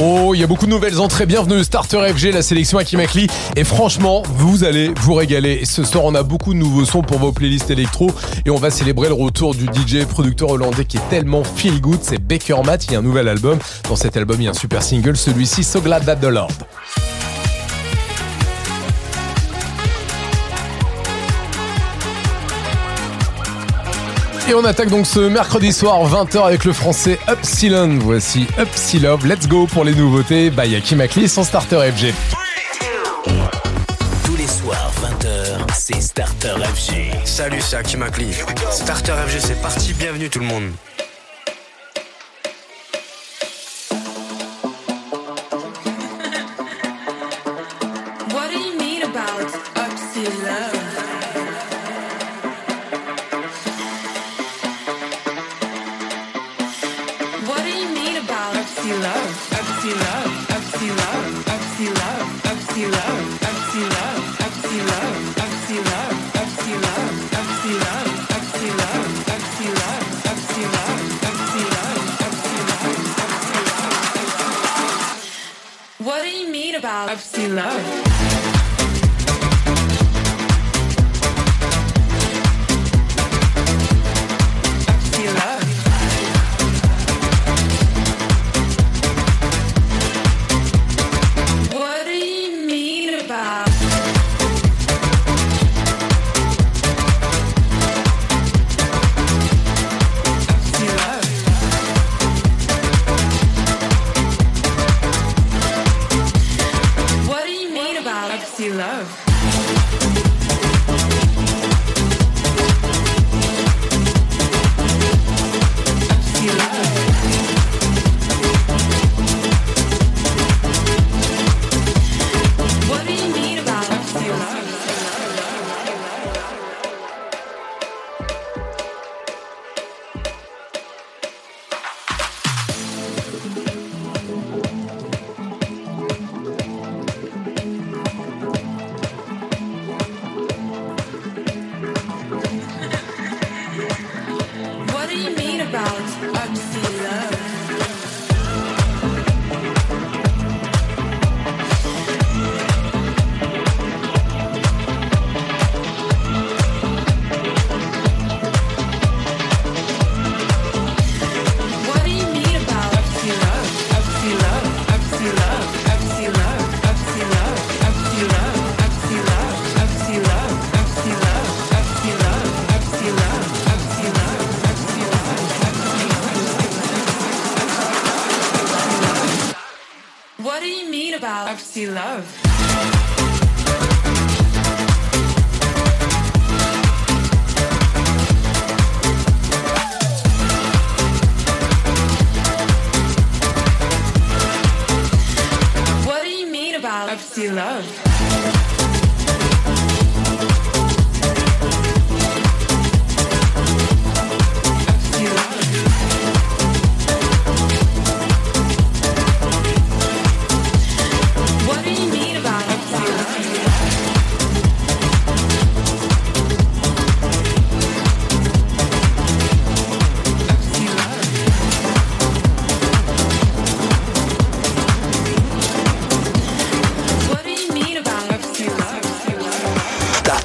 Oh, il y a beaucoup de nouvelles entrées. Bienvenue Starter FG, la sélection Akimakli. Et franchement, vous allez vous régaler. Ce soir, on a beaucoup de nouveaux sons pour vos playlists électro. Et on va célébrer le retour du DJ producteur hollandais qui est tellement feel good. C'est Baker Matt. Il y a un nouvel album. Dans cet album, il y a un super single. Celui-ci, So Glad That the Lord. Et on attaque donc ce mercredi soir 20h avec le français Upsilon. Voici Upsilon. Let's go pour les nouveautés by Akimakli, son starter FG. Tous les soirs, 20h, c'est Starter FG. Salut, c'est Akimakli. Starter FG, c'est parti. Bienvenue tout le monde.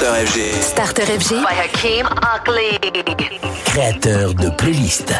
Starter FG. Starter FG. By Hakeem Akli. Créateur de playlist.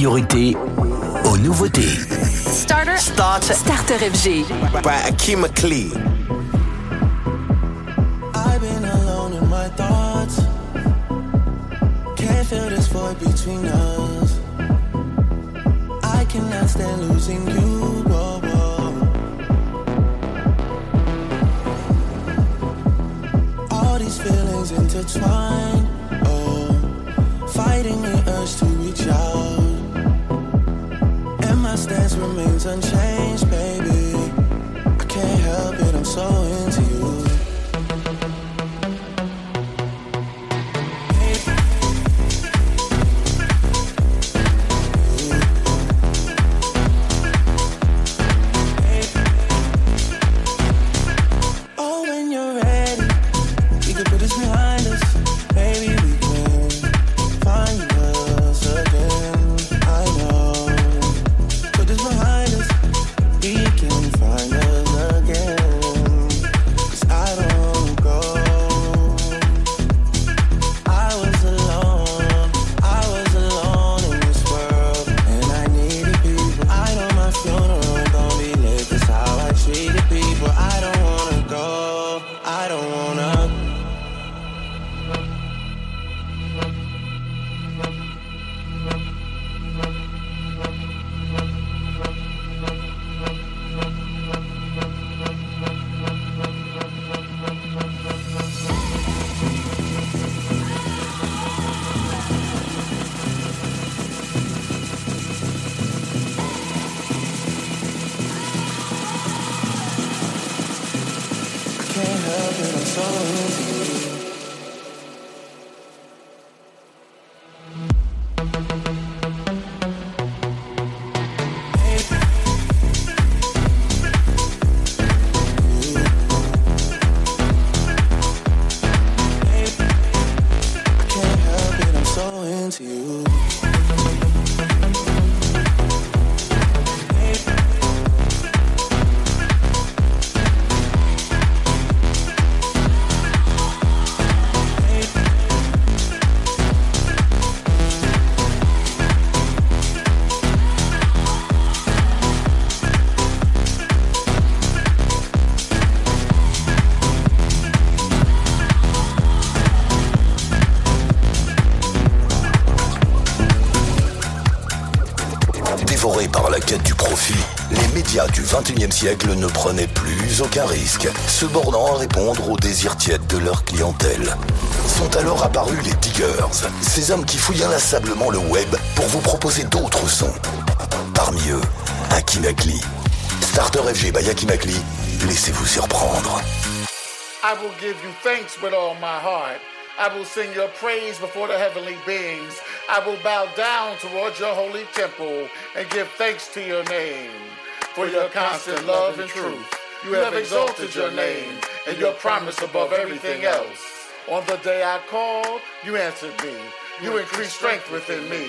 Priorité aux nouveautés. Starter. Starter Starter FG. by Akeem McLean. 21e siècle ne prenaient plus aucun risque, se bornant à répondre aux désirs tièdes de leur clientèle. Sont alors apparus les diggers, ces hommes qui fouillent inlassablement le web pour vous proposer d'autres sons. Parmi eux, Akimakli. Starter FG by Akimakli, laissez-vous surprendre. Praise temple. For your constant love and truth, you have exalted your name and your promise above everything else. On the day I called, you answered me. You increased strength within me.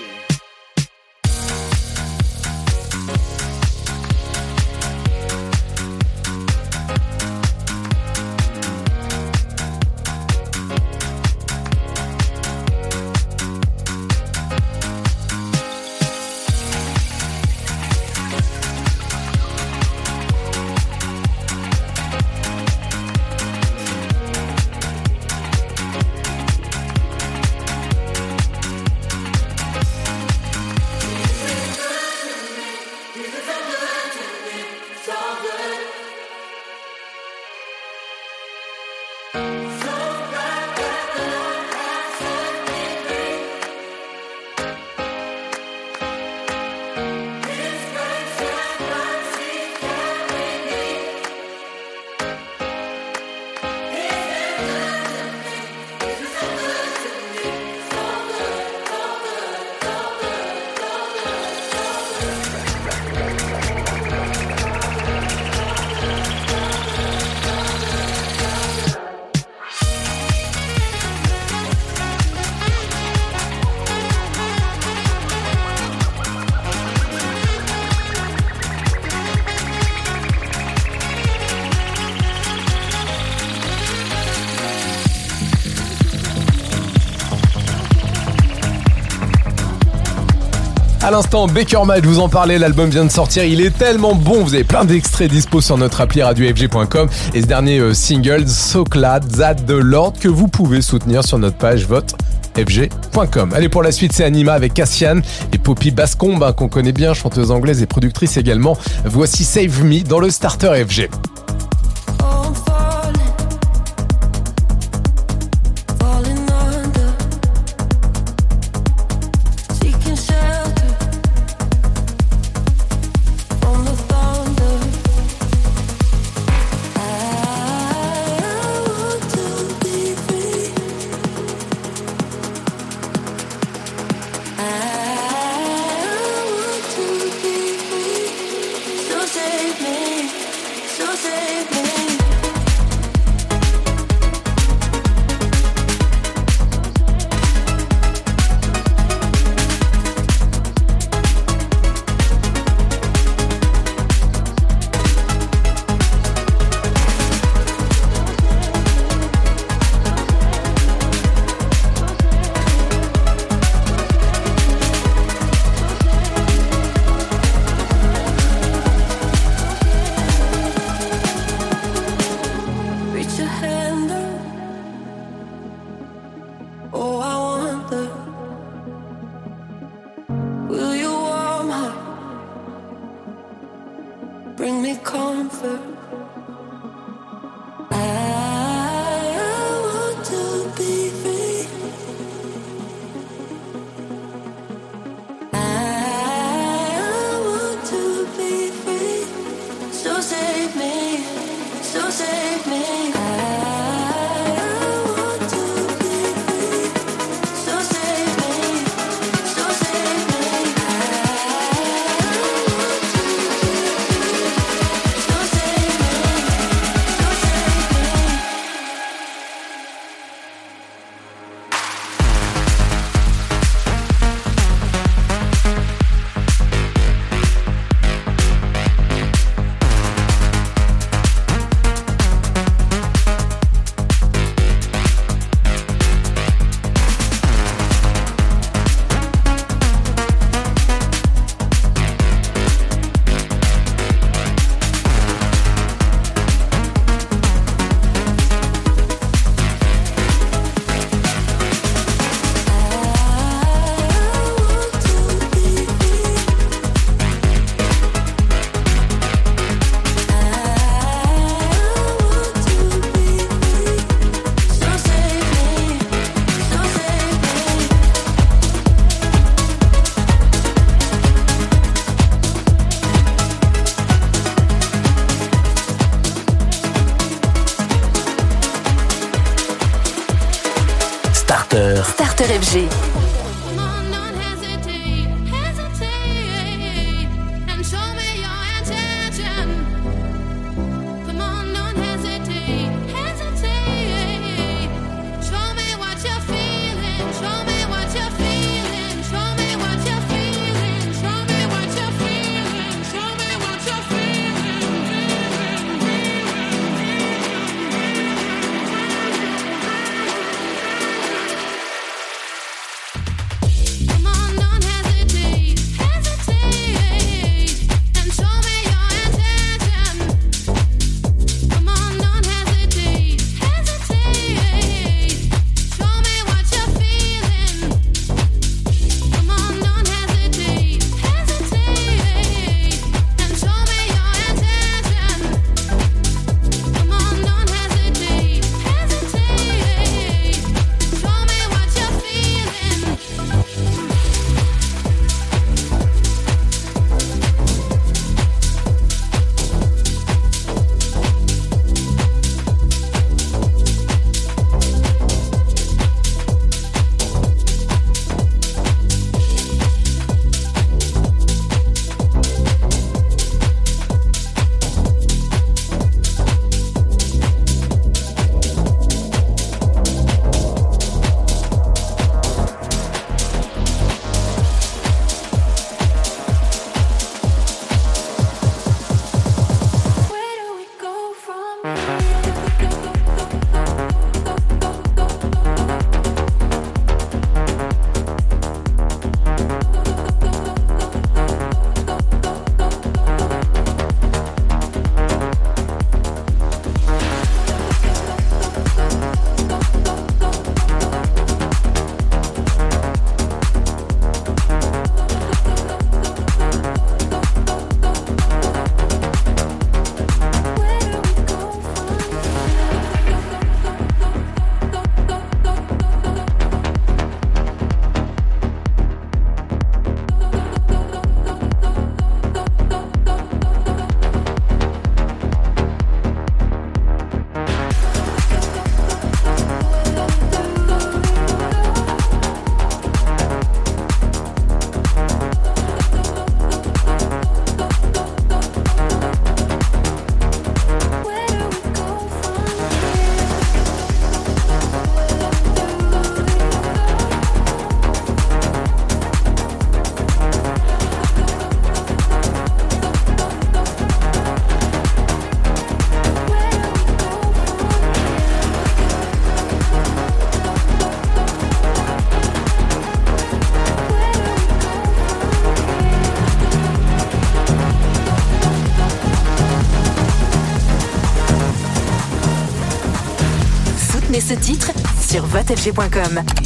L'instant, Baker Mad, vous en parlais, l'album vient de sortir, il est tellement bon, vous avez plein d'extraits dispo sur notre appli radiofg.com et ce dernier euh, single, So Glad That The Lord, que vous pouvez soutenir sur notre page vote fg.com. Allez, pour la suite, c'est Anima avec Cassian et Poppy Bascombe, hein, qu'on connaît bien, chanteuse anglaise et productrice également. Voici Save Me dans le starter FG.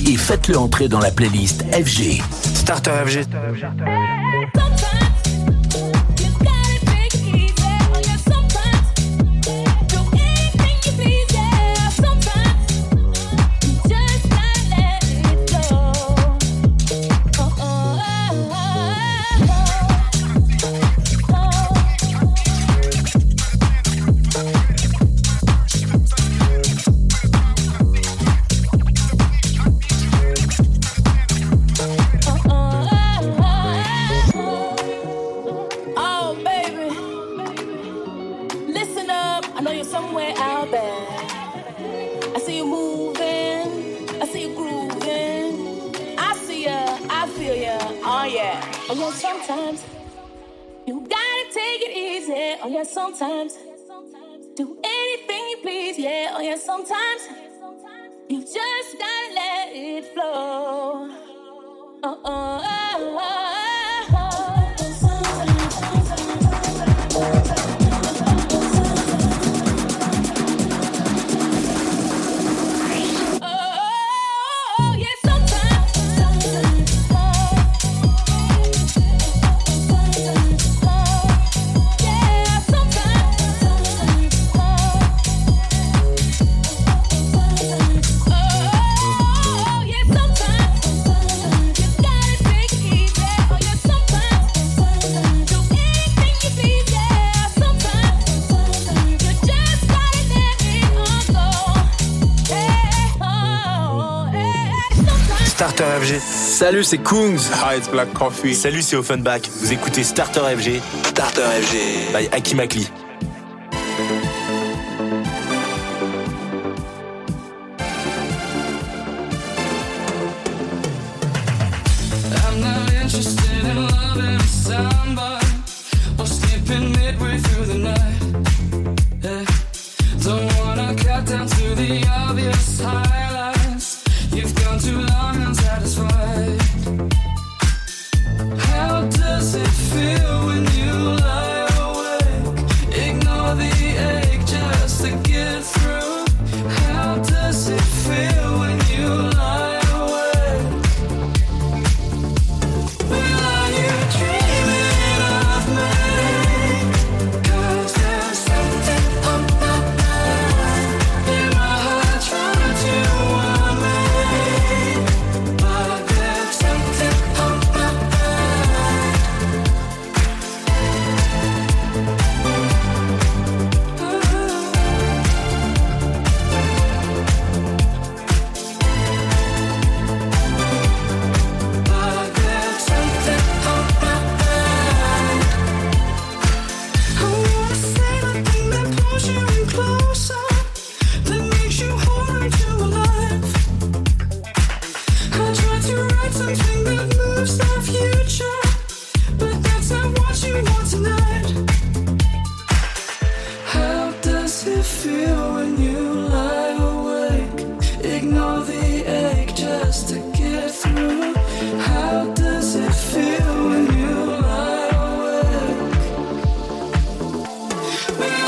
Et faites-le entrer dans la playlist FG. FG. Starter FG. Salut, c'est Kungs. Black Coffee. Salut, c'est Offenbach. Vous écoutez Starter FG. Starter FG. By Akimakli. Woo!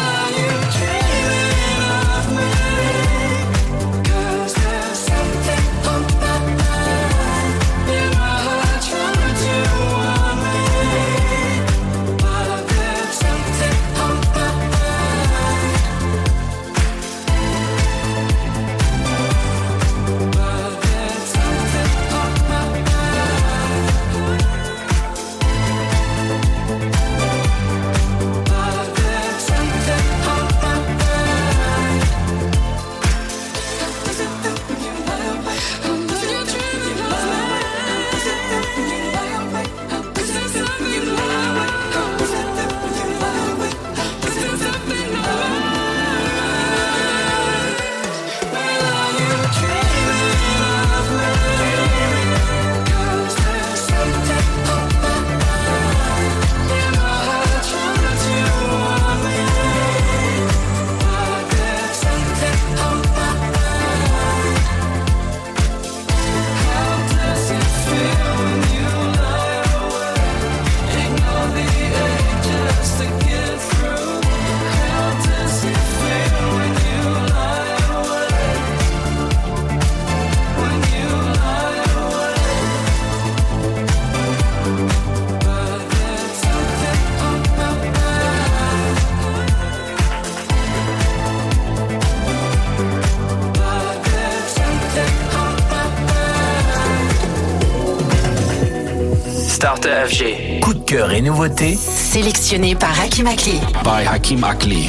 Coup de cœur et nouveautés sélectionné par Hakim Akli. By Hakim Akli.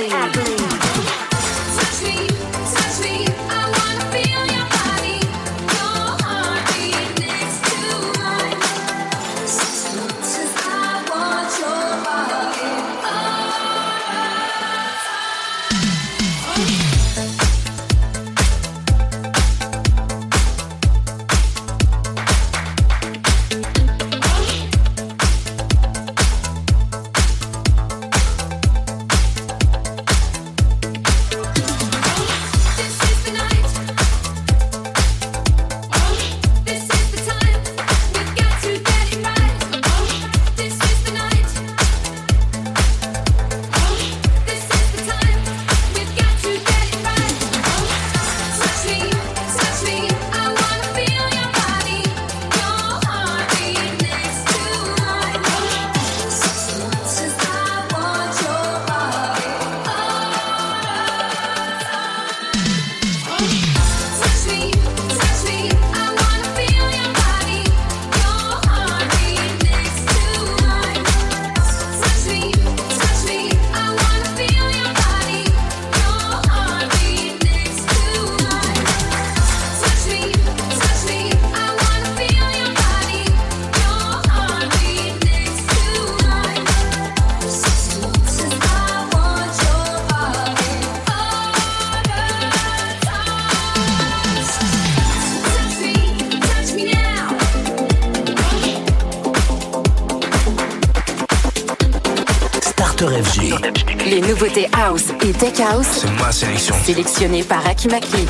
House. C'est ma sélection. Sélectionnée par Aki Makli.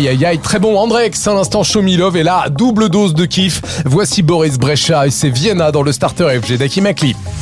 Aïe aïe aïe, très bon Andrex, à l'instant Show Me et là, double dose de kiff. Voici Boris Brecha et c'est Vienna dans le starter FG d'Akimakli. Just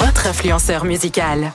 Votre influenceur musical.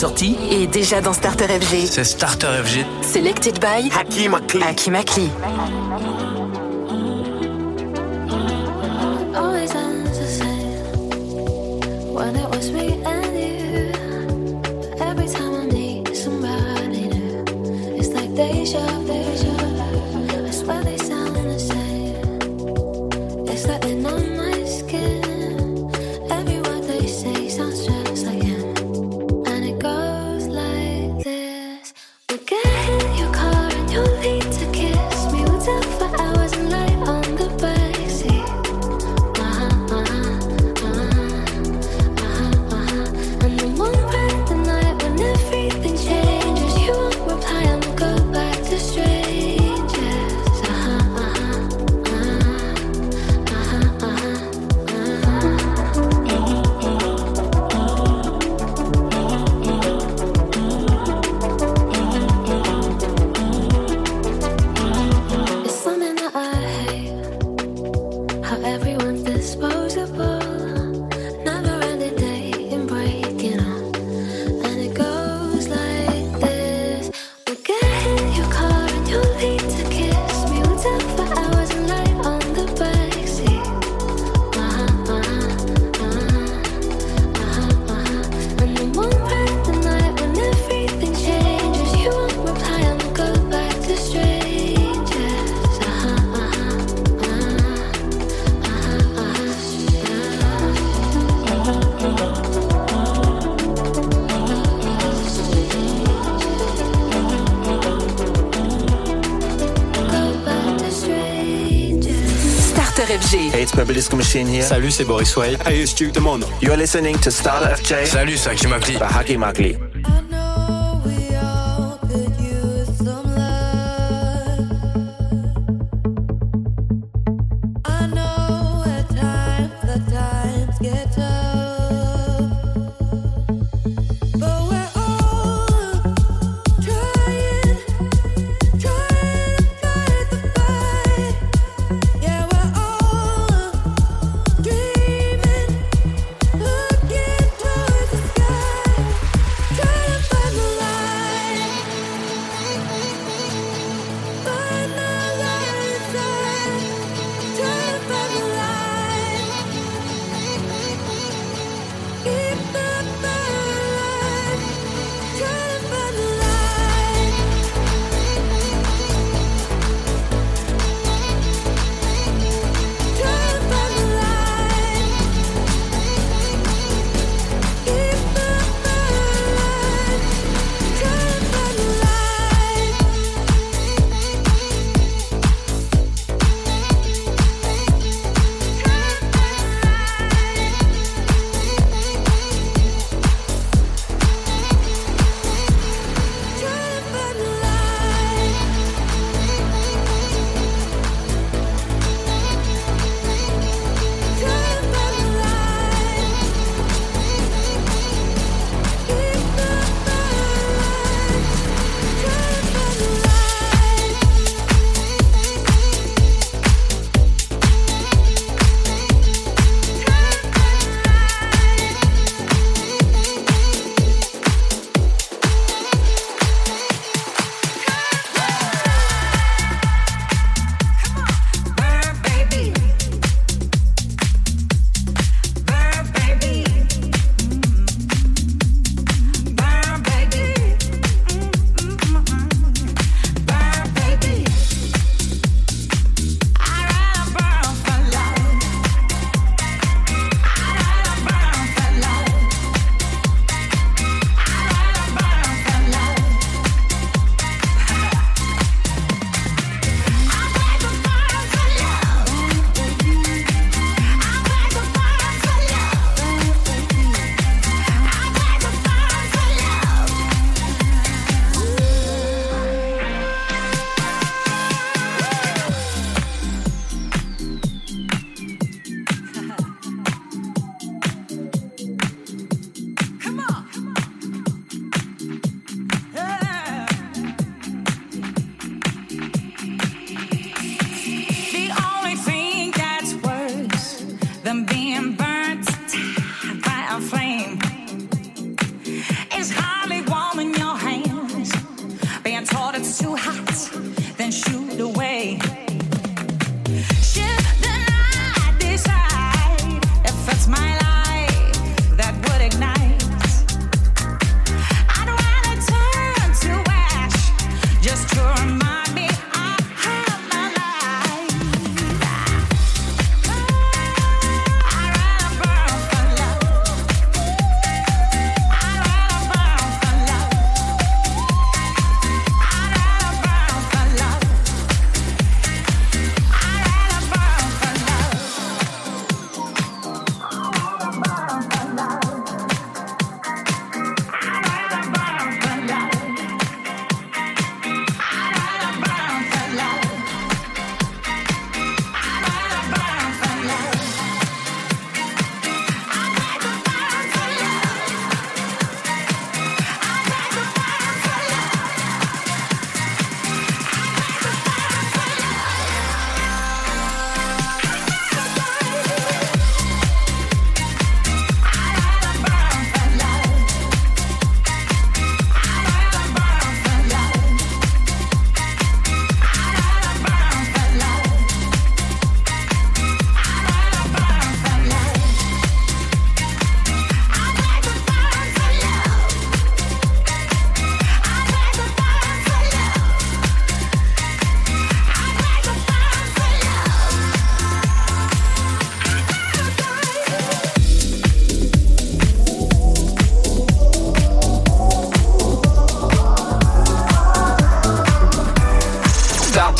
sortie est déjà dans Starter FG. C'est Starter FG. Selected by Hakim Akli. Hakim Akli. Hates Purple Disco Machine here. Salut, c'est Boris Way. Hey, it's Duke Demon. You're listening to Starter FJ. Salut, c'est Hakim Akli. Hakim Akli.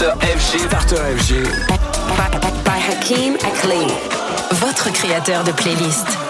Starter FG. Starter FG. By, by, Hakim Votre créateur de playlist.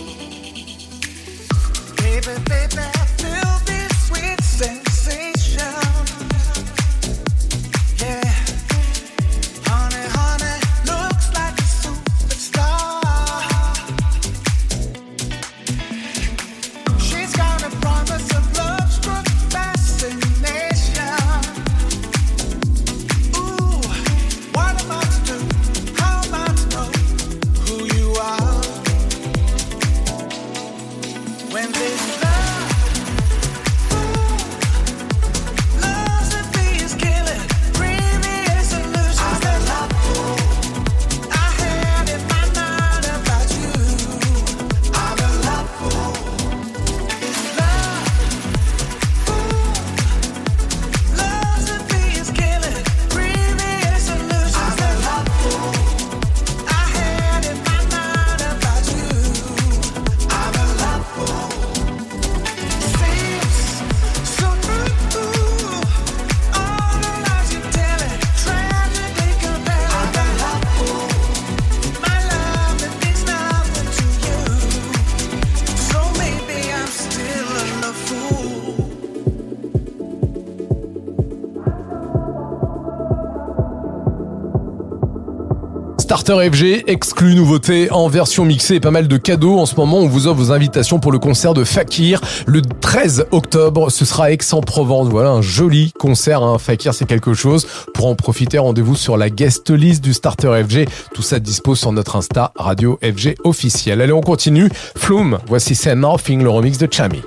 Starter FG, exclu nouveauté en version mixée et pas mal de cadeaux. En ce moment, on vous offre vos invitations pour le concert de Fakir le 13 octobre. Ce sera Aix-en-Provence. Voilà un joli concert. Hein. Fakir, c'est quelque chose. Pour en profiter, rendez-vous sur la guest list du Starter FG. Tout ça dispose sur notre Insta Radio FG officiel. Allez, on continue. Flume, voici C'est Nothing, le remix de Chami.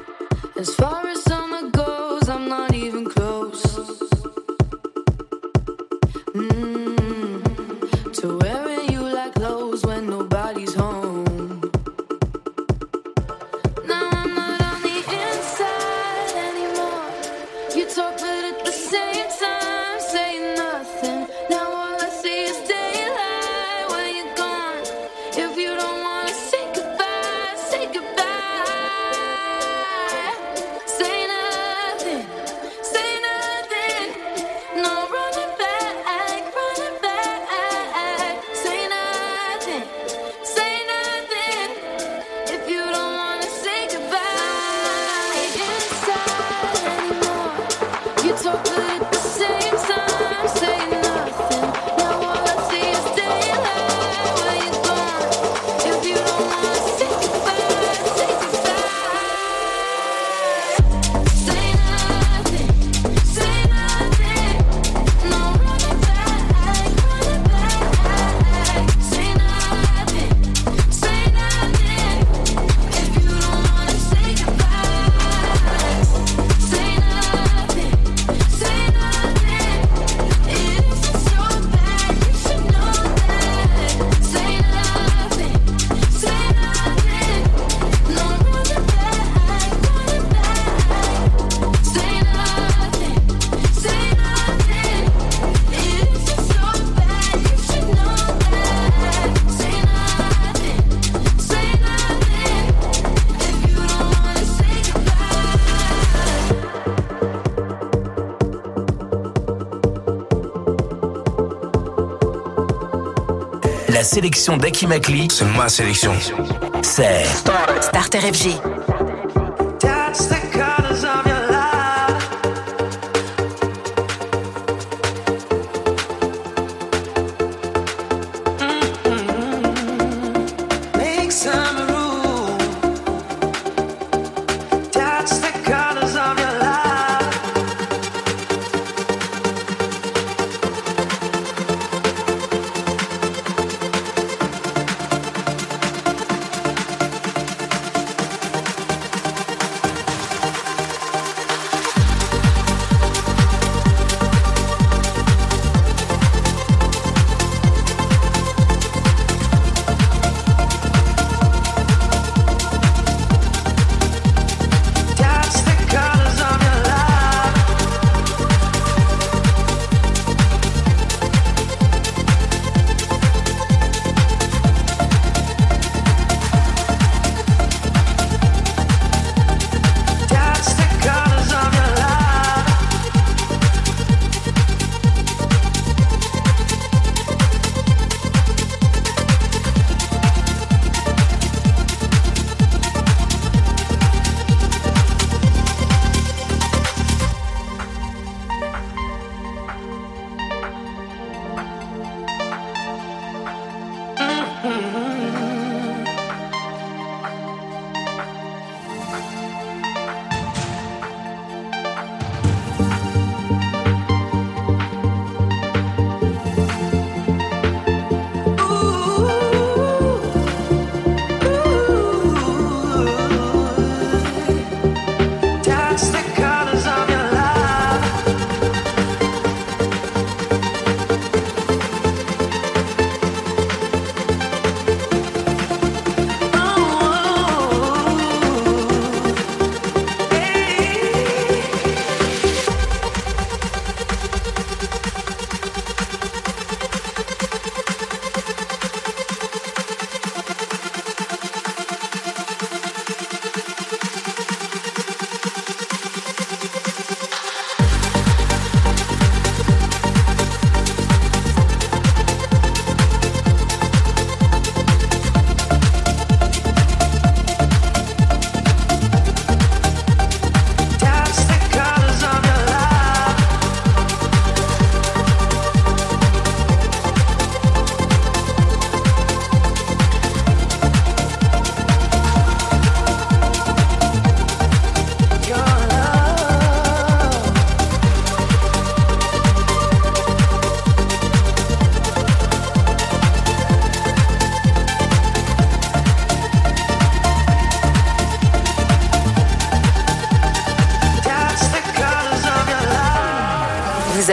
sélection d'Aki C'est ma sélection. C'est Starter FG.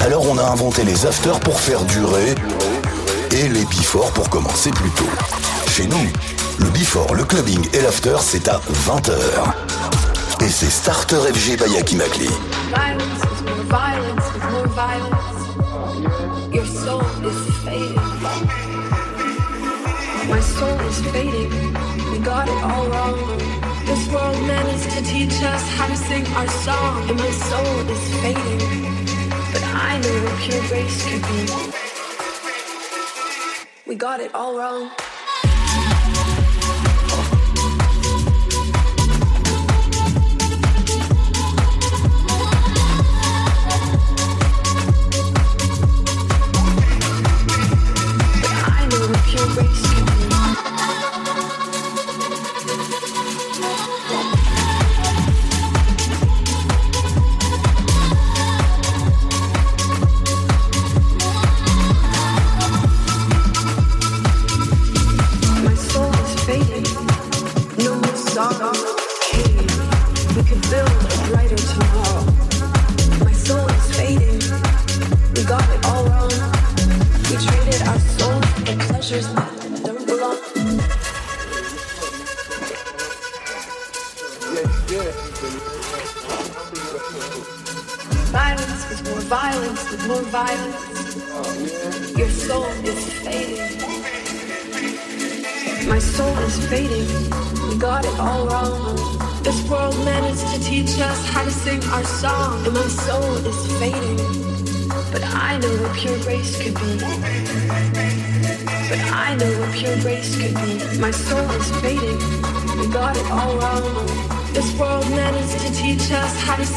Alors on a inventé les afters pour faire durer et les before pour commencer plus tôt. Chez nous, le before, le clubbing et l'after, c'est à 20h. Et c'est Starter FG by Akimakli. My soul is fading. We got it all wrong. This world managed to teach us how to sing our song, and my soul is fading. I know what pure grace could be. We got it all wrong.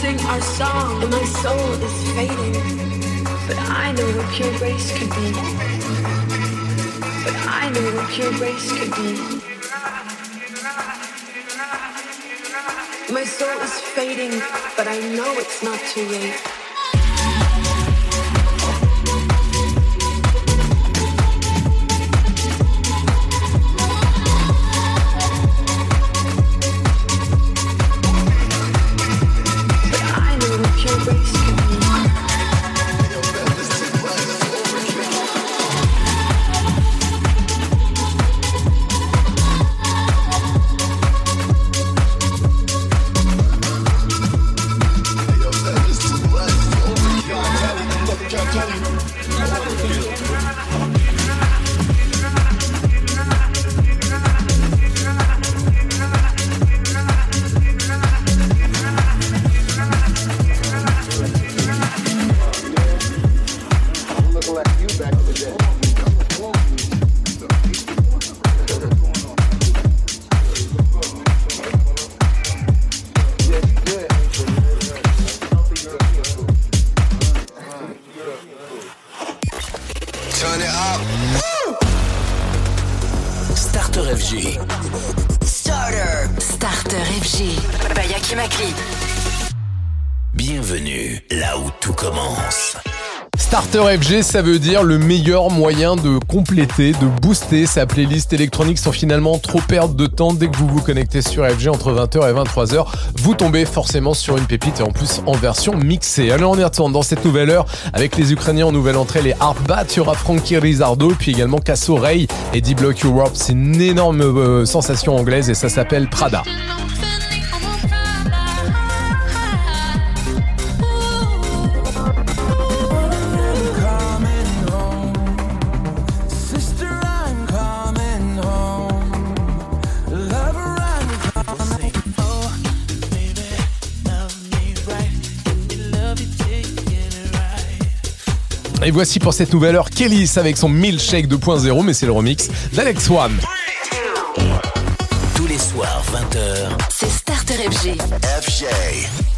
Sing our song, and my soul is fading. But I know what pure grace could be. But I know what pure grace could be. My soul is fading, but I know it's not too late. FG, ça veut dire le meilleur moyen de compléter, de booster sa playlist électronique sans finalement trop perdre de temps. Dès que vous vous connectez sur FG entre 20h et 23h, vous tombez forcément sur une pépite et en plus en version mixée. Alors on y retourne dans cette nouvelle heure avec les Ukrainiens en nouvelle entrée, les Hardbat, il y aura Frankie Rizardo puis également Casso Ray et D-Block Europe. C'est une énorme euh, sensation anglaise et ça s'appelle Prada. Voici pour cette nouvelle heure Kelly avec son Milkshake 2.0, mais c'est le remix d'Alex One. Tous les soirs, 20h. C'est Starter FG. FJ.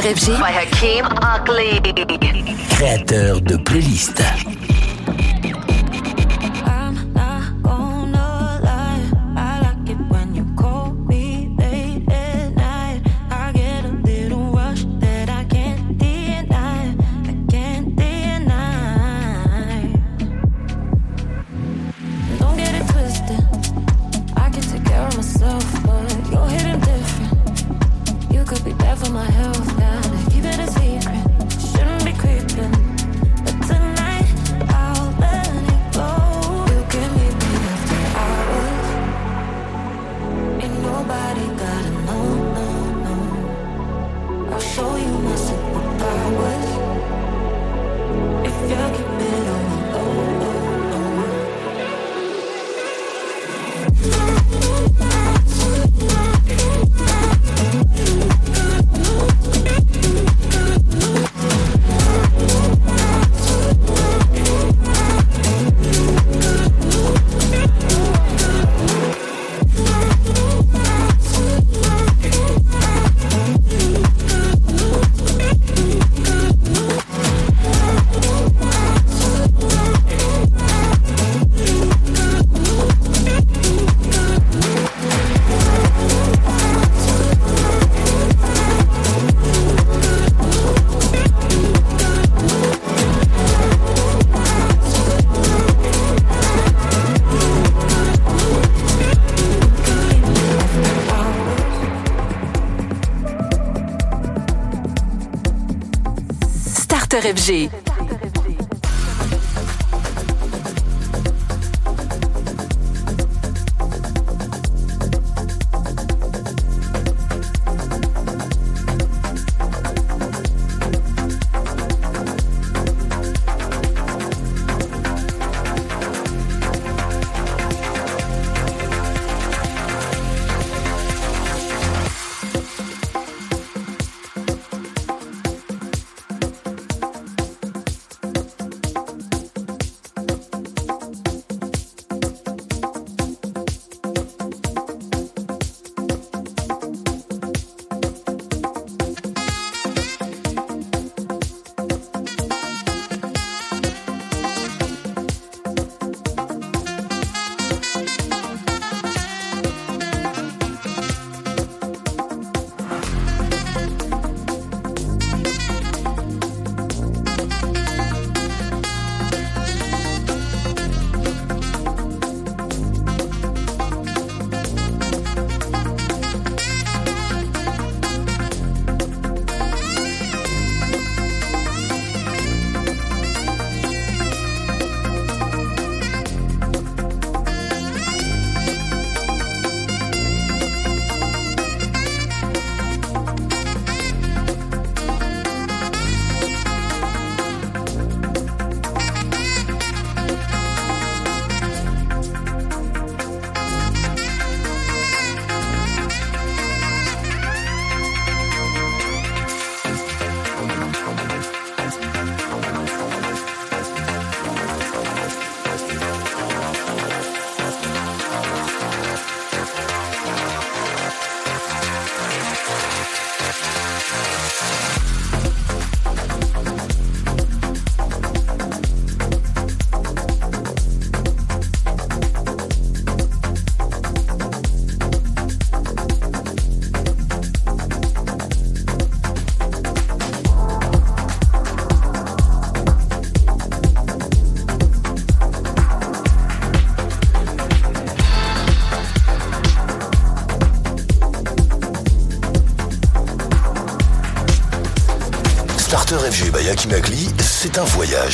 sur FG by Hakim Créateur de playlists. FG.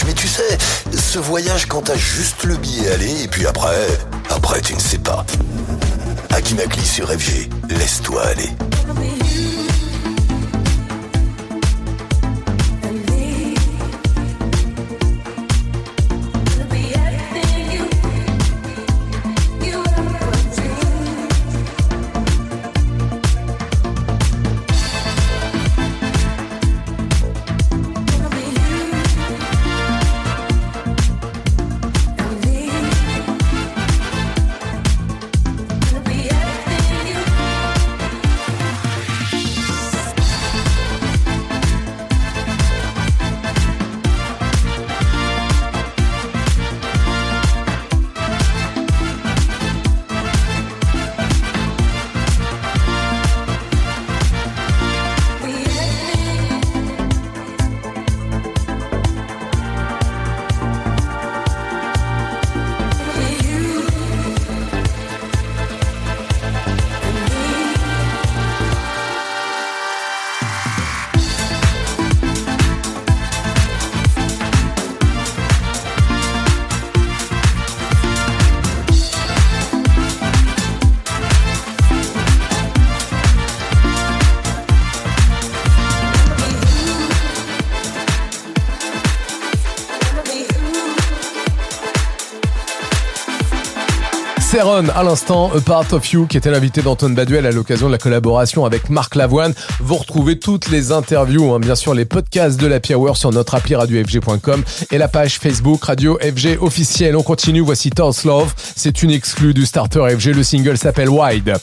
Mais tu sais, ce voyage quand t'as juste le billet aller et puis après, après tu ne sais pas. Akinakli sur FG, laisse-toi aller. À l'instant, A Part of You, qui était l'invité d'Antoine Baduel à l'occasion de la collaboration avec Marc Lavoine. Vous retrouvez toutes les interviews, hein, bien sûr, les podcasts de la Hour sur notre appli radiofg.com et la page Facebook Radio FG officielle. On continue, voici Thor's Love. C'est une exclue du starter FG, le single s'appelle Wide.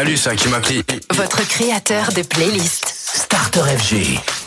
Salut, c'est Hakim Akli. Votre créateur de playlist. Starter FG.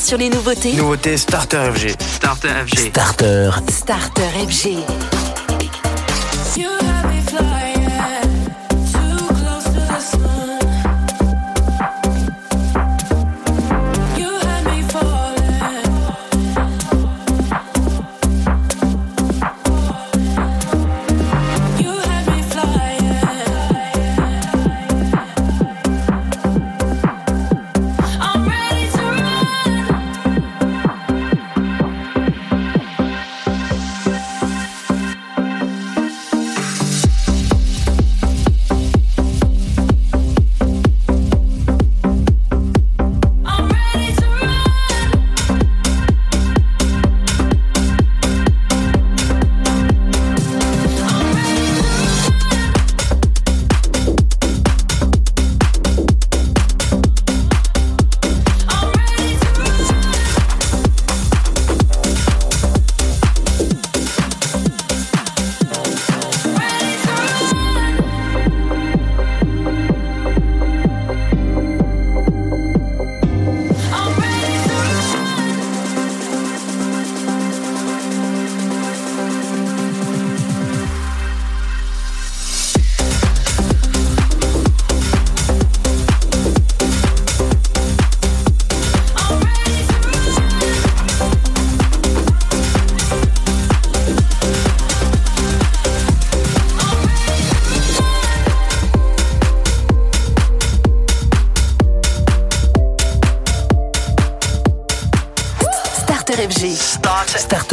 sur les nouveautés. Nouveauté Starter FG. Starter FG. Starter. Starter FG.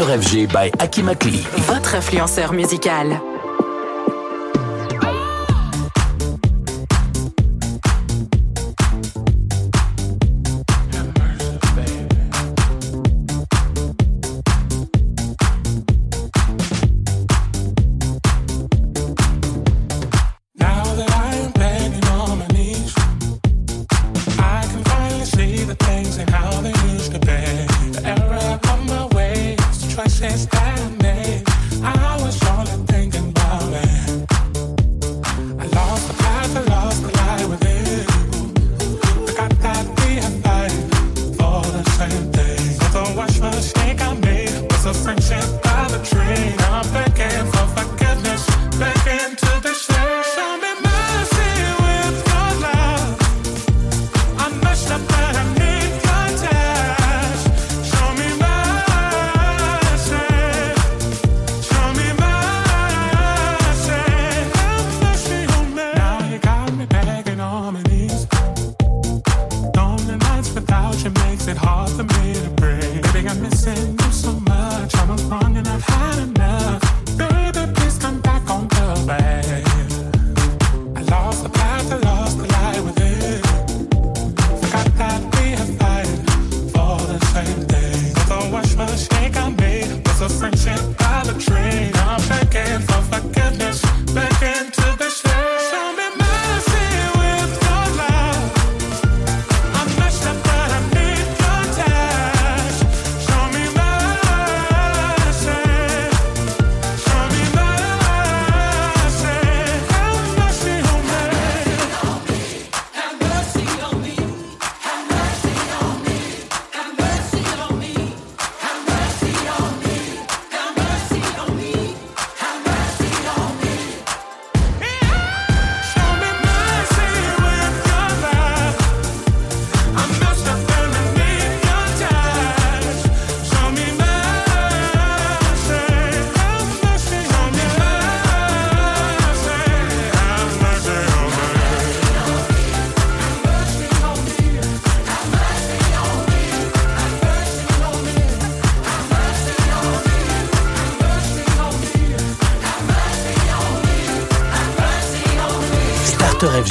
Facteur FG by Akimakli, votre influenceur musical.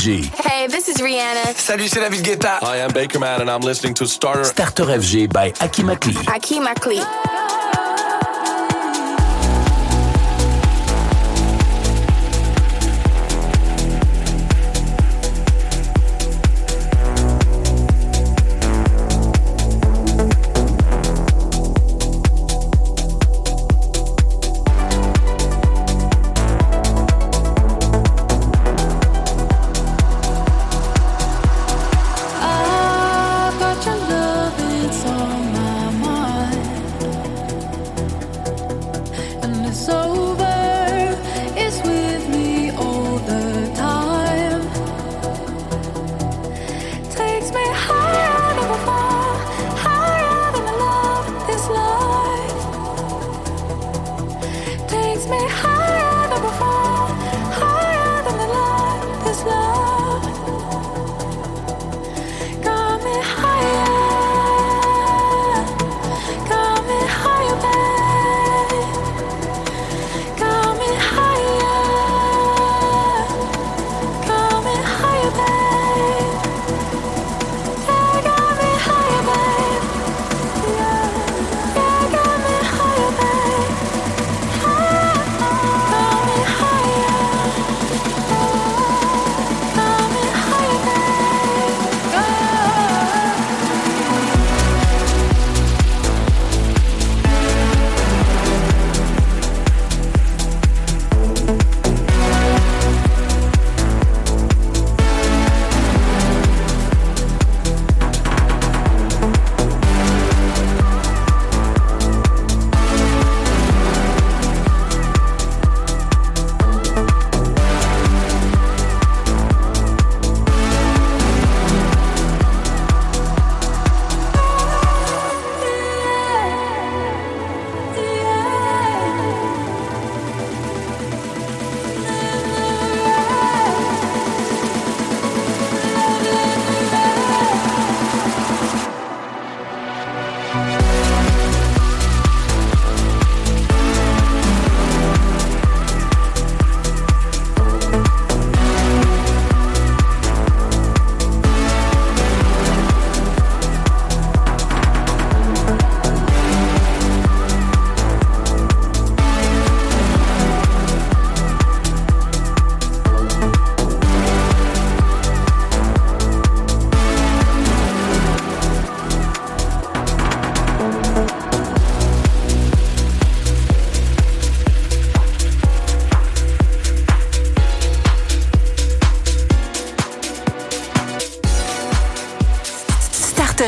Hey, this is Rihanna. Salut, c'est David Guetta. I am Bakerman and I'm listening to Starter. Starter FG by Akimakli. Akimakli.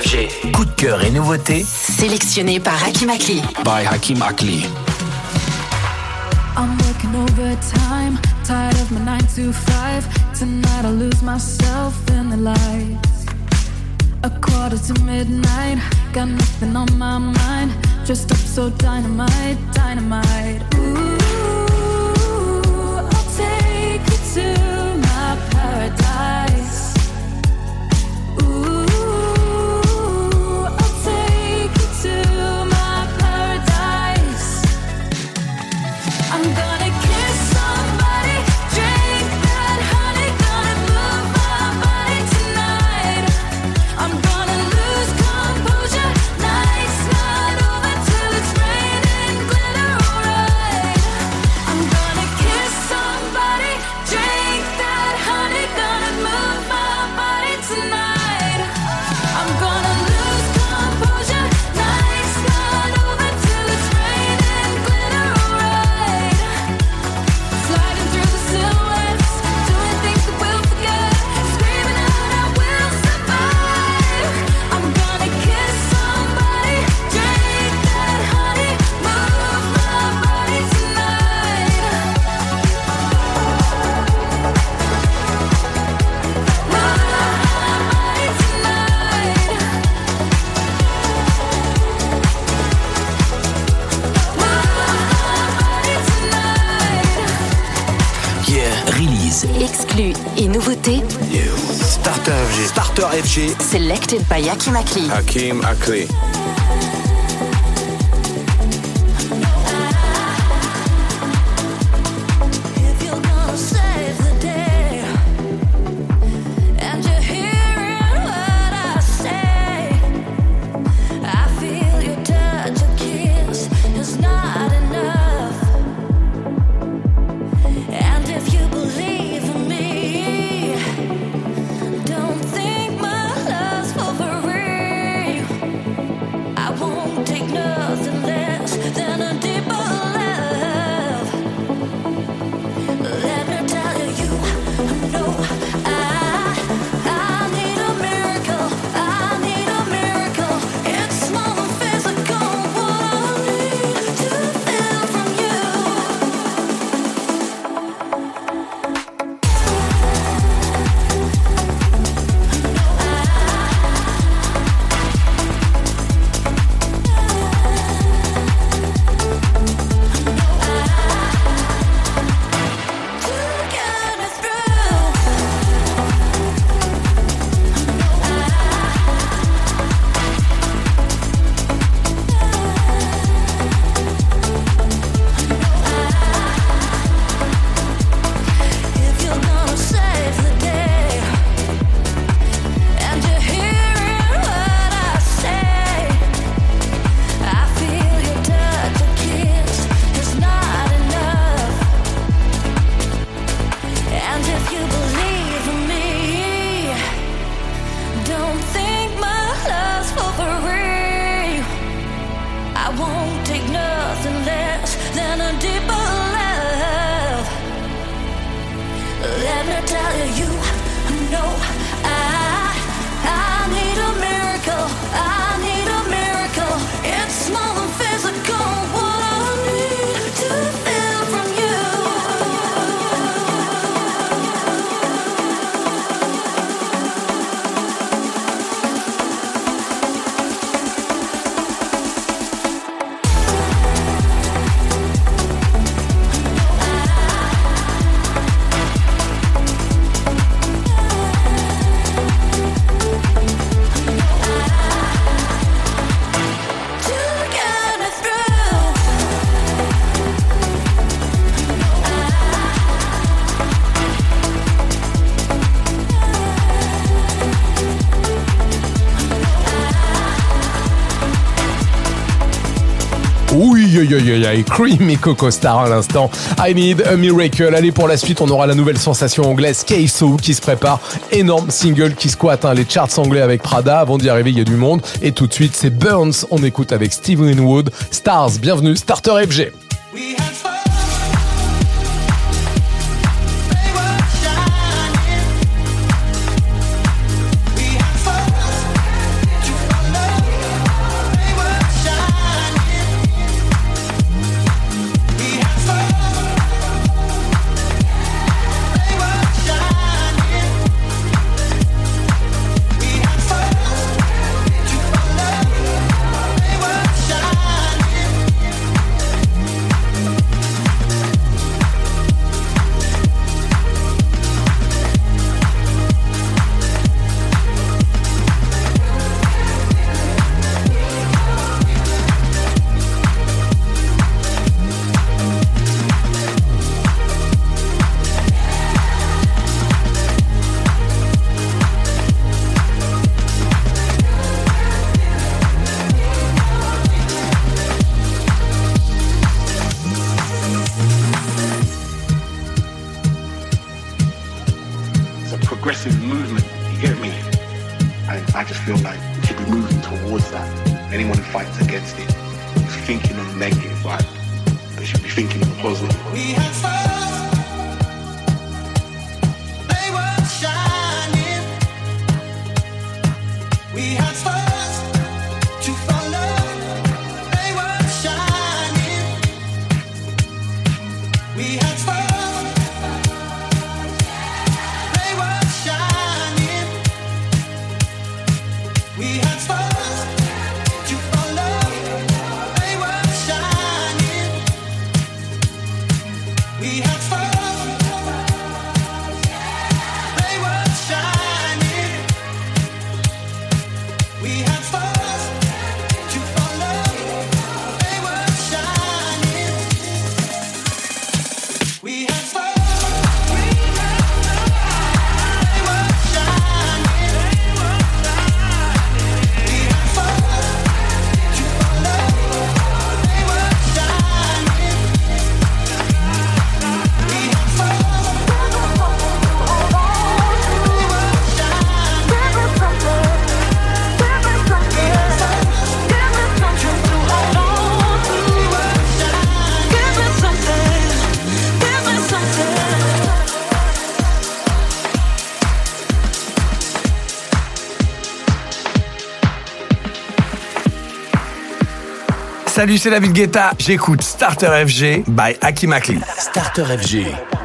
FG. Coup de cœur et nouveautés. Sélectionné par Hakim Akli. By Hakim Akli. I'm working overtime, tired of my 9 to 5. Tonight I lose myself in the lights. A quarter to midnight, got nothing on my mind. Dressed up so dynamite, dynamite. Ooh, I'll take to. Exclus et nouveautés. Starter FG. Starter FG. Selected by Hakim Akli. Hakim Akli. Aïe Cream et Coco Star à l'instant. I need a miracle. Allez, pour la suite, on aura la nouvelle sensation anglaise KSO qui se prépare. Énorme single qui squatte hein, les charts anglais avec Prada. Avant d'y arriver, il y a du monde. Et tout de suite, c'est Burns. On écoute avec Steve Winwood. Stars, bienvenue, Starter FG. Just feel like we should be moving towards that. Anyone who fights against it is thinking the negative vibe. They should be thinking the positive. Salut, c'est David Guetta. J'écoute Starter FG by Aki Makli. Starter FG.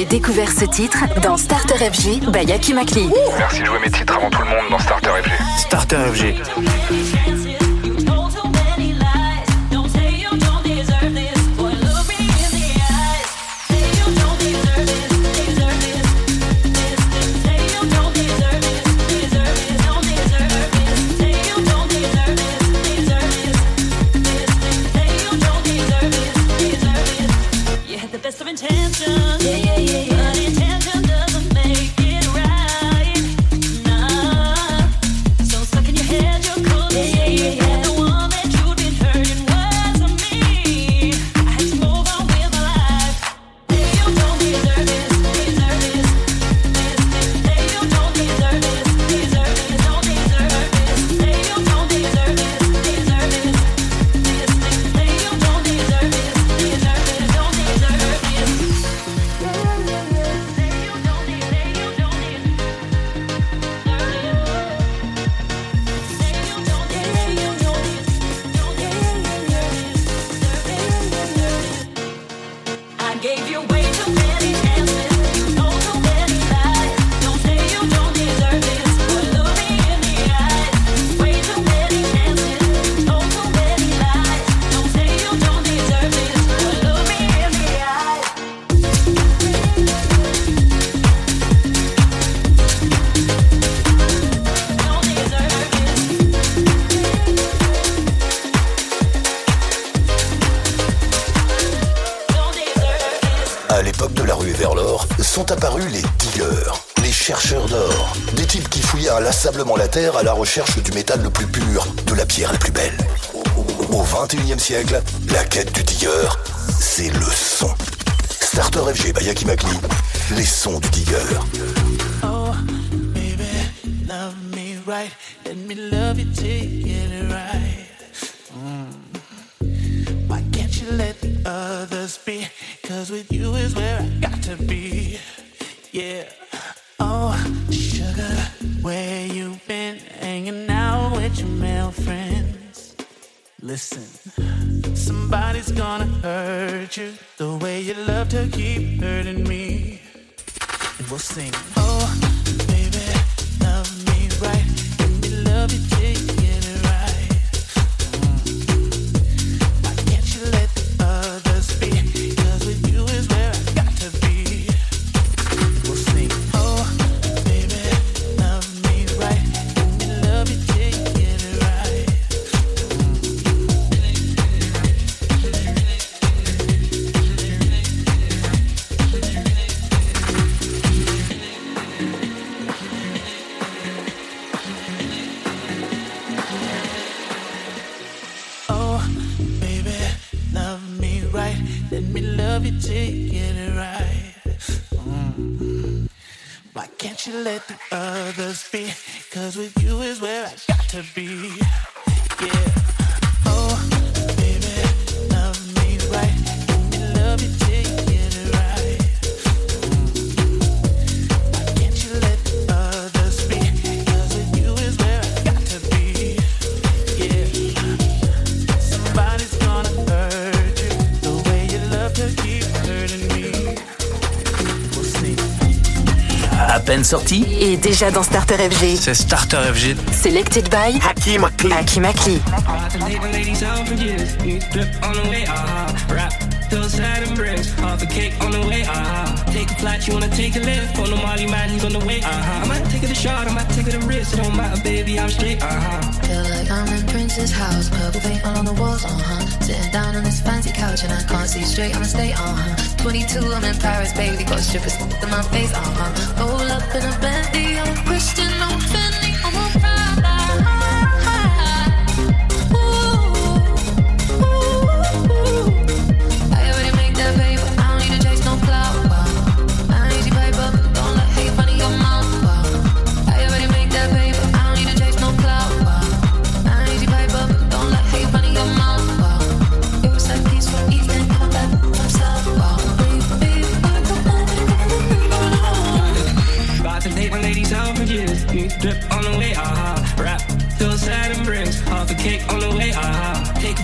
avez découvert ce titre dans Starter FG by Yaki Makli. Merci de jouer mes titres avant tout le monde dans Starter FG. Starter FG. peine sorti et déjà dans Starter FG. C'est Starter FG. Selected by Hakim Akli. Hakim Akli. Those sad and bricks, half a cake on the way, uh-huh Take a flight, you wanna take a lift On the Molly man, he's on the way, uh-huh I might take it a shot, I might take it a risk It don't matter, baby, I'm straight, uh-huh I'm in Prince's house, purple paint all on the walls, uh-huh. Sitting down on this fancy couch and I can't see straight, I'ma stay, uh-huh. 22, I'm in Paris, baby, got strippers in my face, uh-huh. Roll up in a bendy, I'm Christian, I'm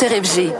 Starter FG.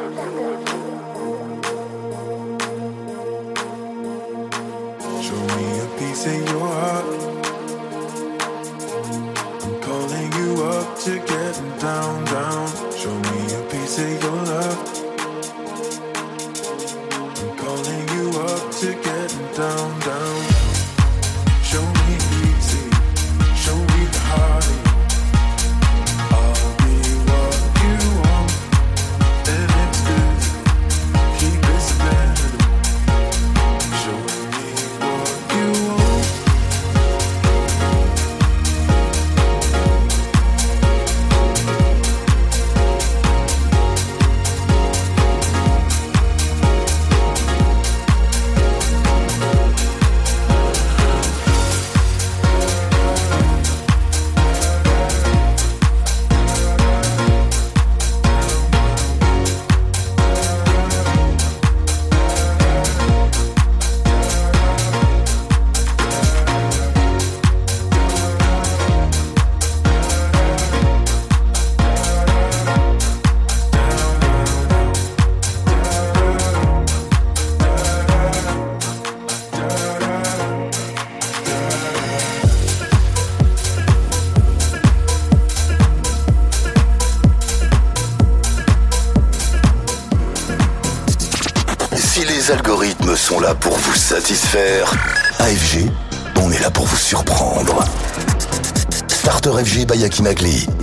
Starter FG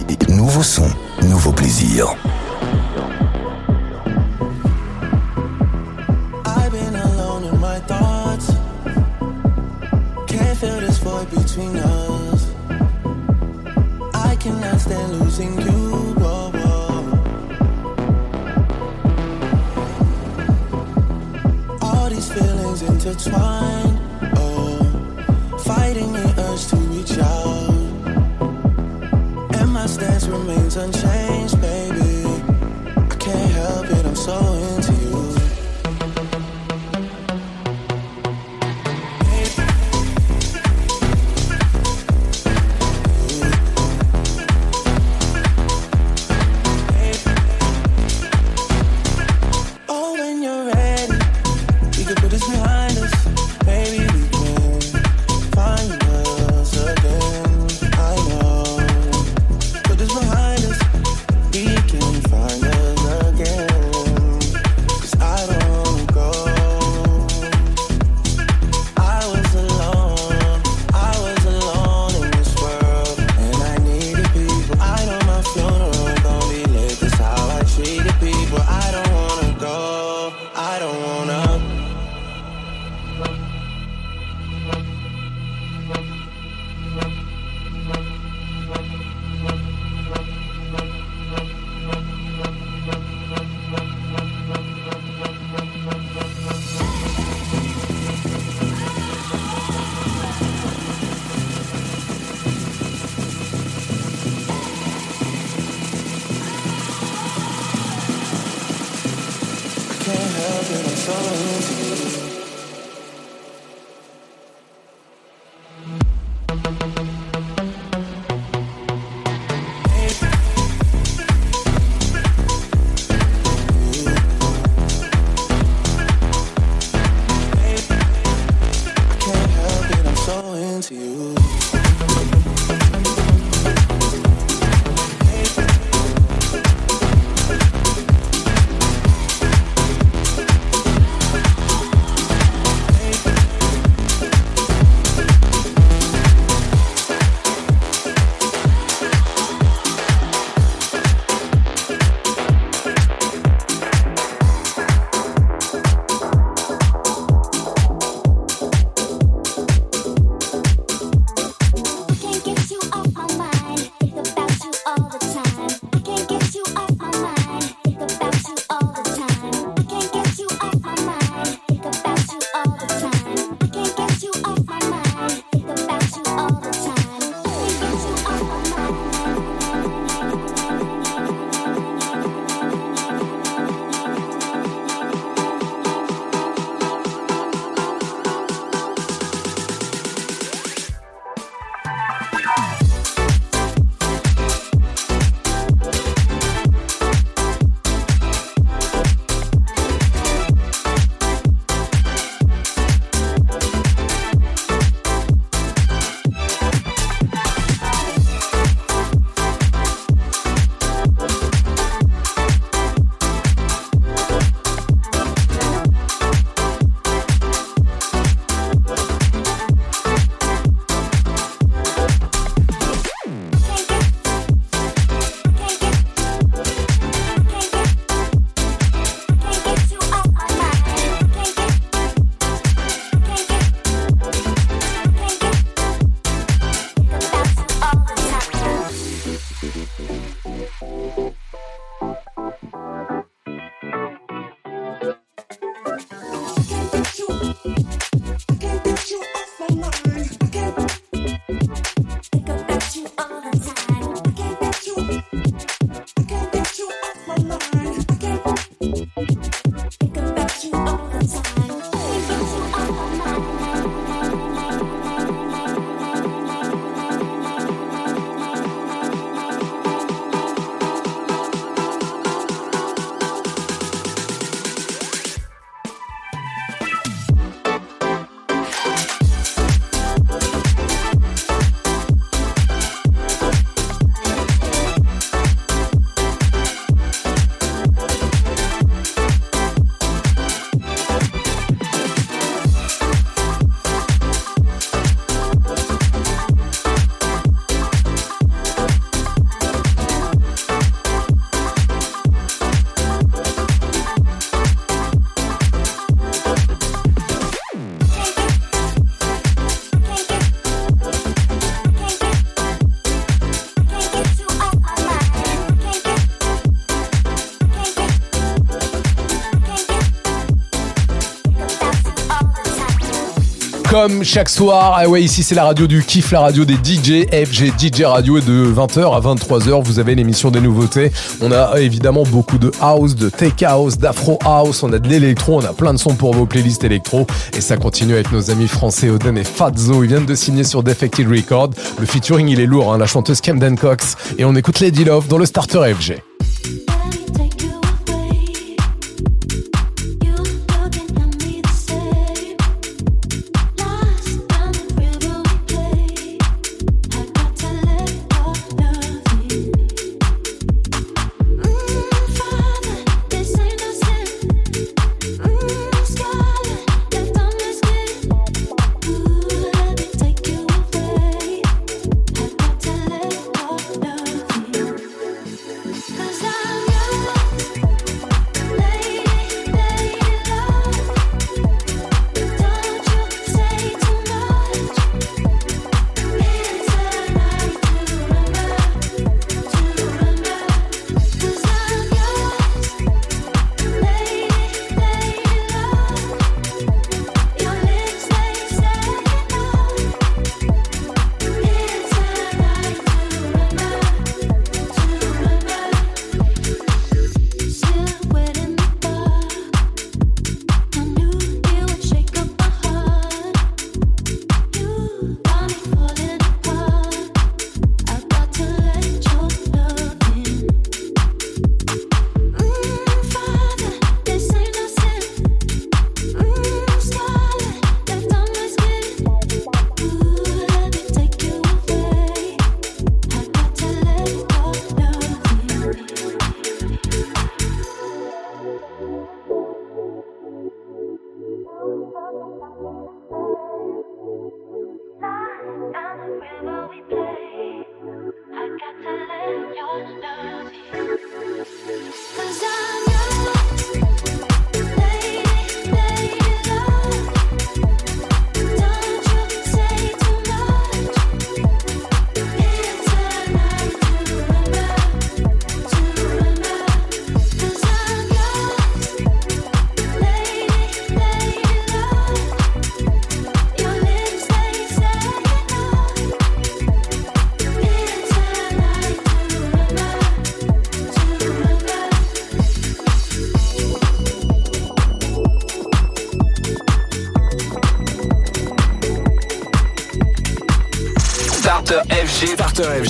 Comme chaque soir, ah ouais, ici c'est la radio du kiff, la radio des DJ, FG DJ Radio et de 20h à 23h, vous avez l'émission des nouveautés. On a évidemment beaucoup de house, de tech house, d'afro house, on a de l'électro, on a plein de sons pour vos playlists électro et ça continue avec nos amis français Oden et Fazzo. Ils viennent de signer sur Defected Record. Le featuring il est lourd, hein, la chanteuse Camden Cox et on écoute Lady Love dans le starter FG.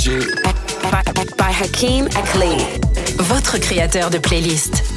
DJ. By, by, by Hakim Akli, votre créateur de playlist.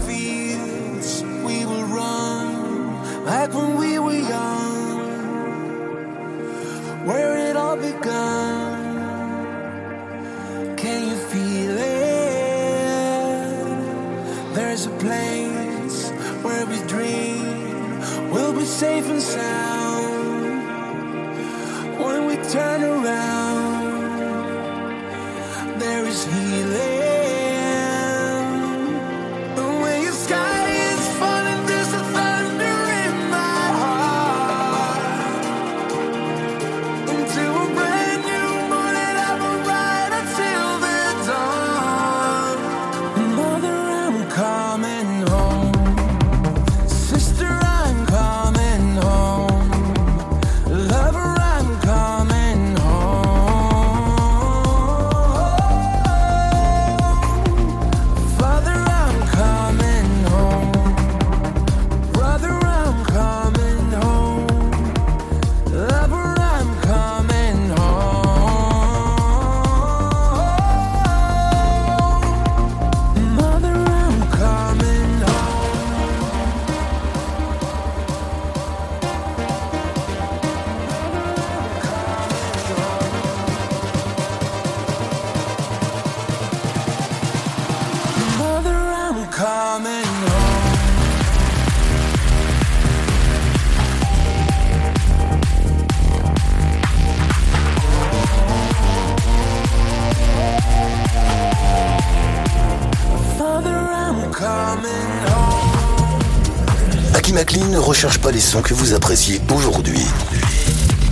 Eddie McLean ne recherche pas les sons que vous appréciez aujourd'hui.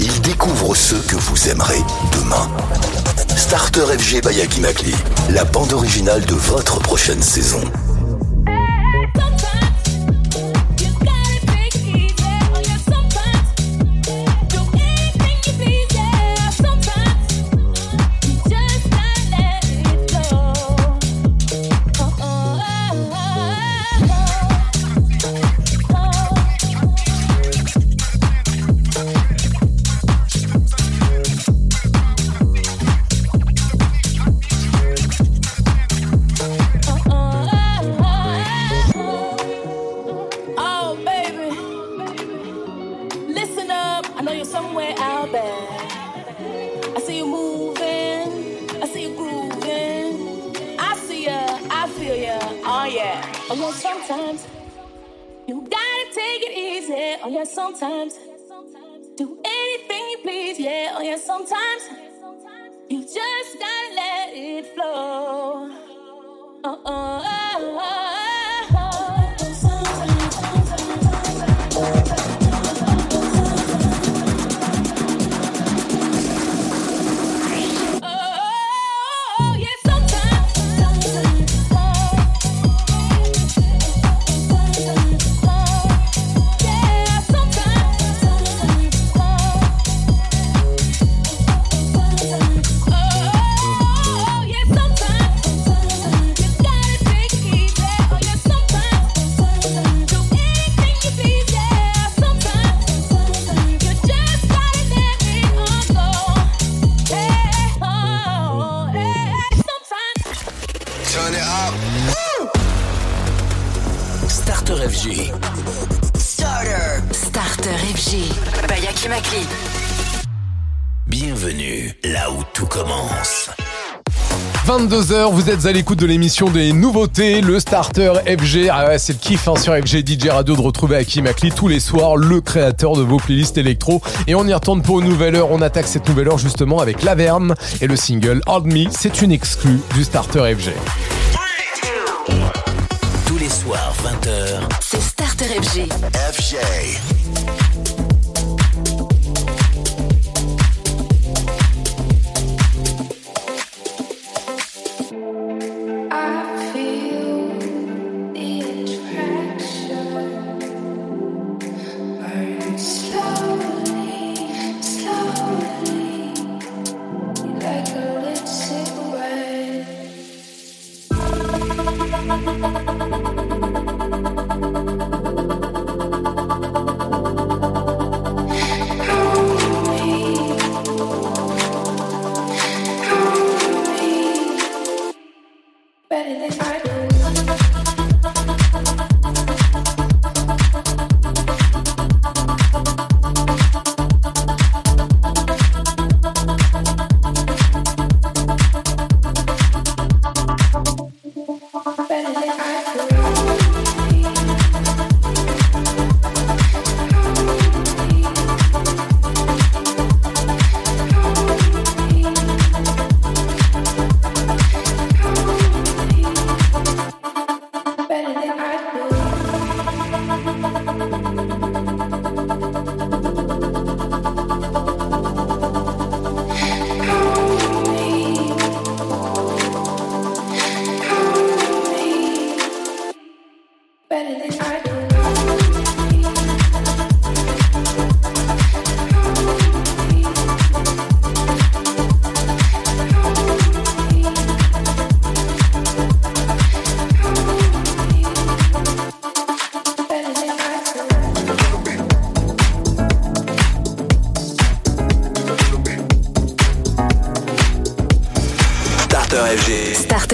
Il découvre ceux que vous aimerez demain. Starter FG by Aki McLean, la bande originale de votre prochaine saison. oh, oh. 22h, vous êtes à l'écoute de l'émission des nouveautés, le starter FG. Ah ouais, c'est le kiff hein, sur FG DJ Radio de retrouver Aki Makli tous les soirs, le créateur de vos playlists électro. Et on y retourne pour une nouvelle heure. On attaque cette nouvelle heure justement avec l'Averne et le single Hold Me. C'est une exclue du starter FG. Tous les soirs, 20h, c'est starter FG. FG.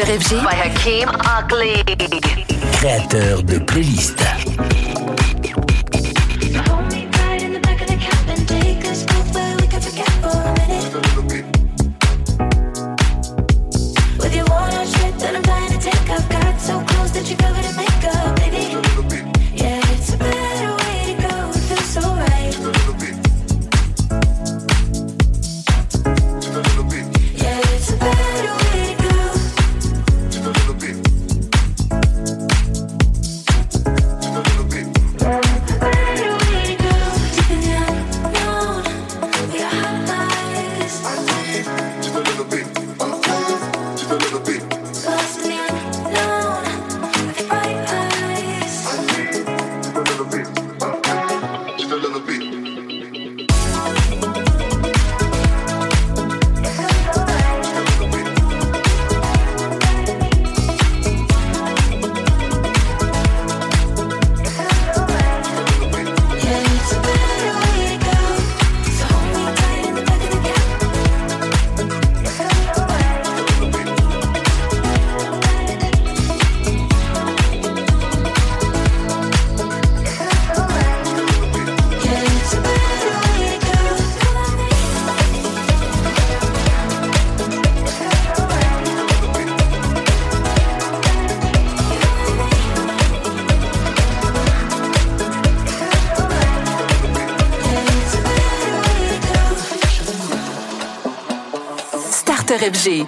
FG by Hakim Buckley. Créateur de playlists. FG.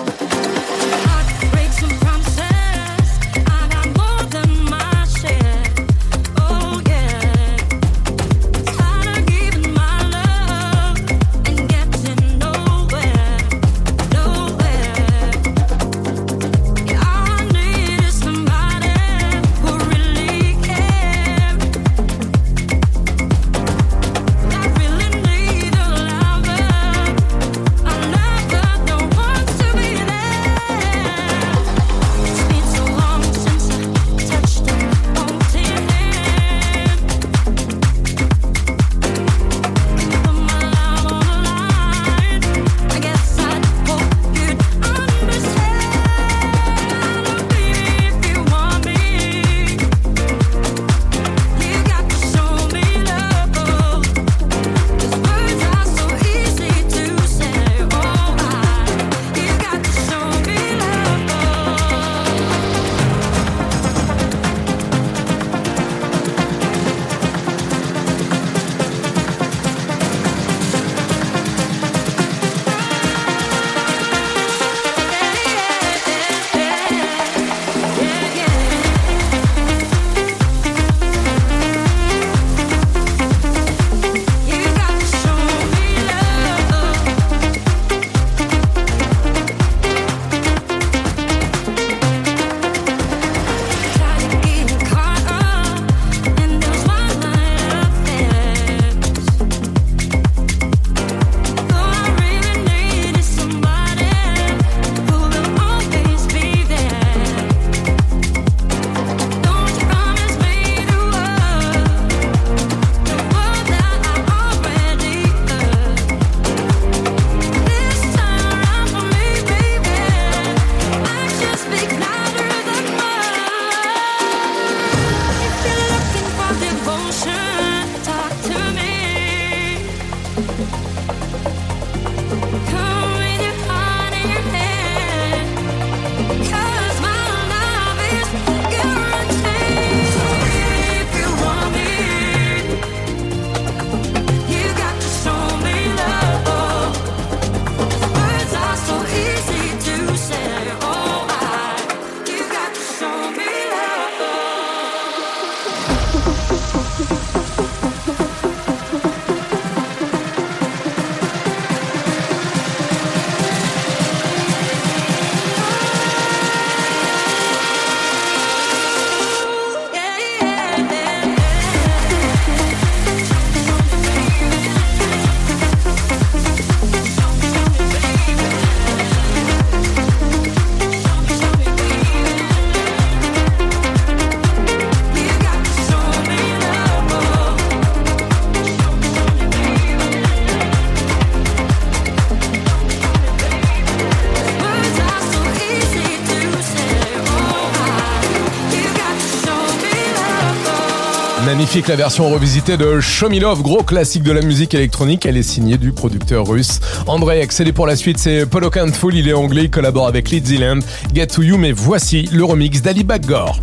magnifique la version revisitée de Shomilov, gros classique de la musique électronique. Elle est signée du producteur russe Andrei Axelé. Pour la suite, c'est Polo il est anglais, il collabore avec Lead Get to You, mais voici le remix d'Ali Baggor.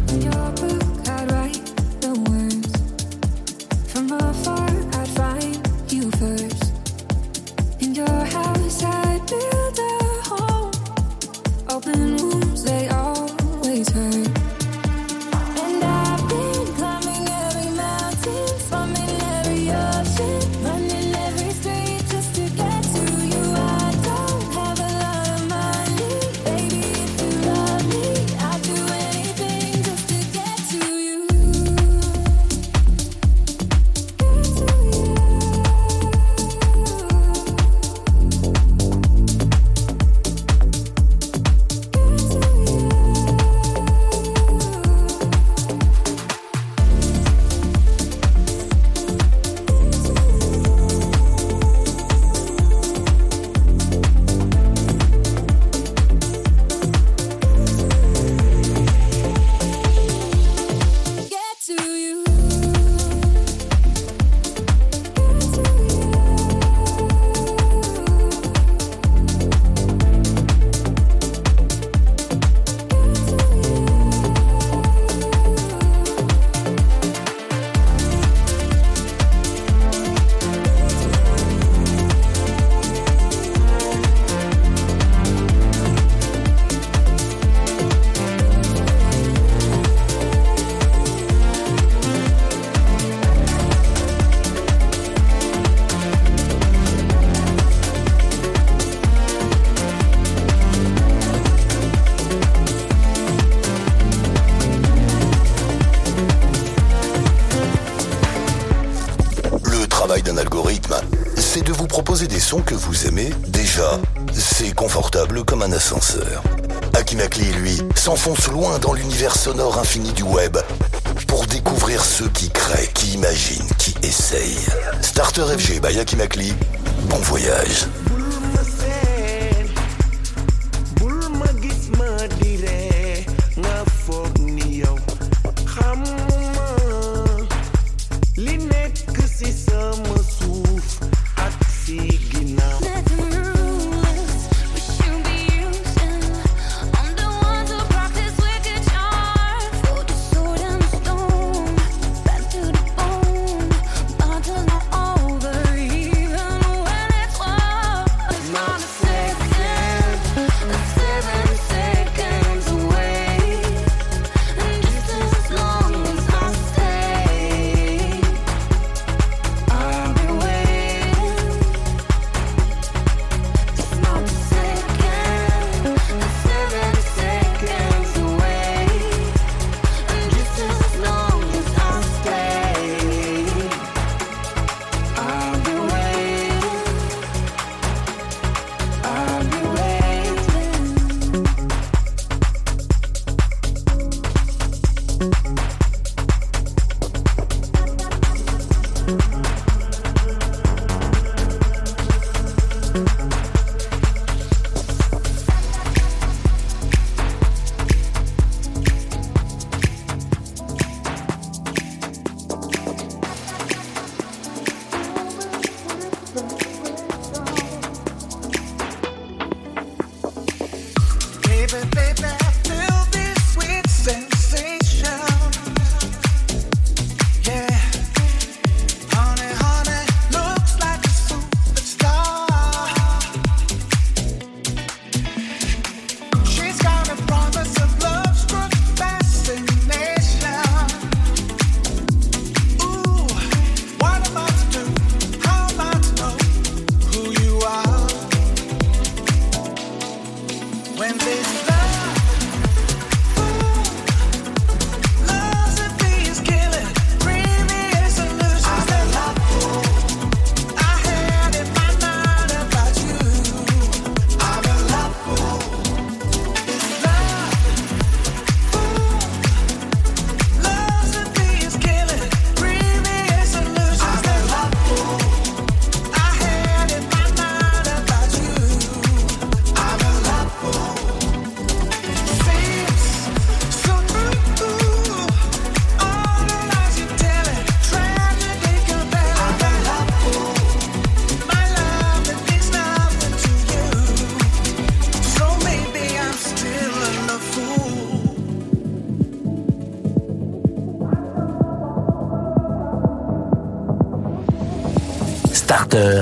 sonore infinie.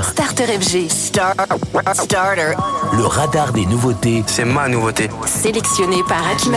Starter. FG. Starter. Le radar des nouveautés. C'est ma nouveauté. Sélectionné par Aki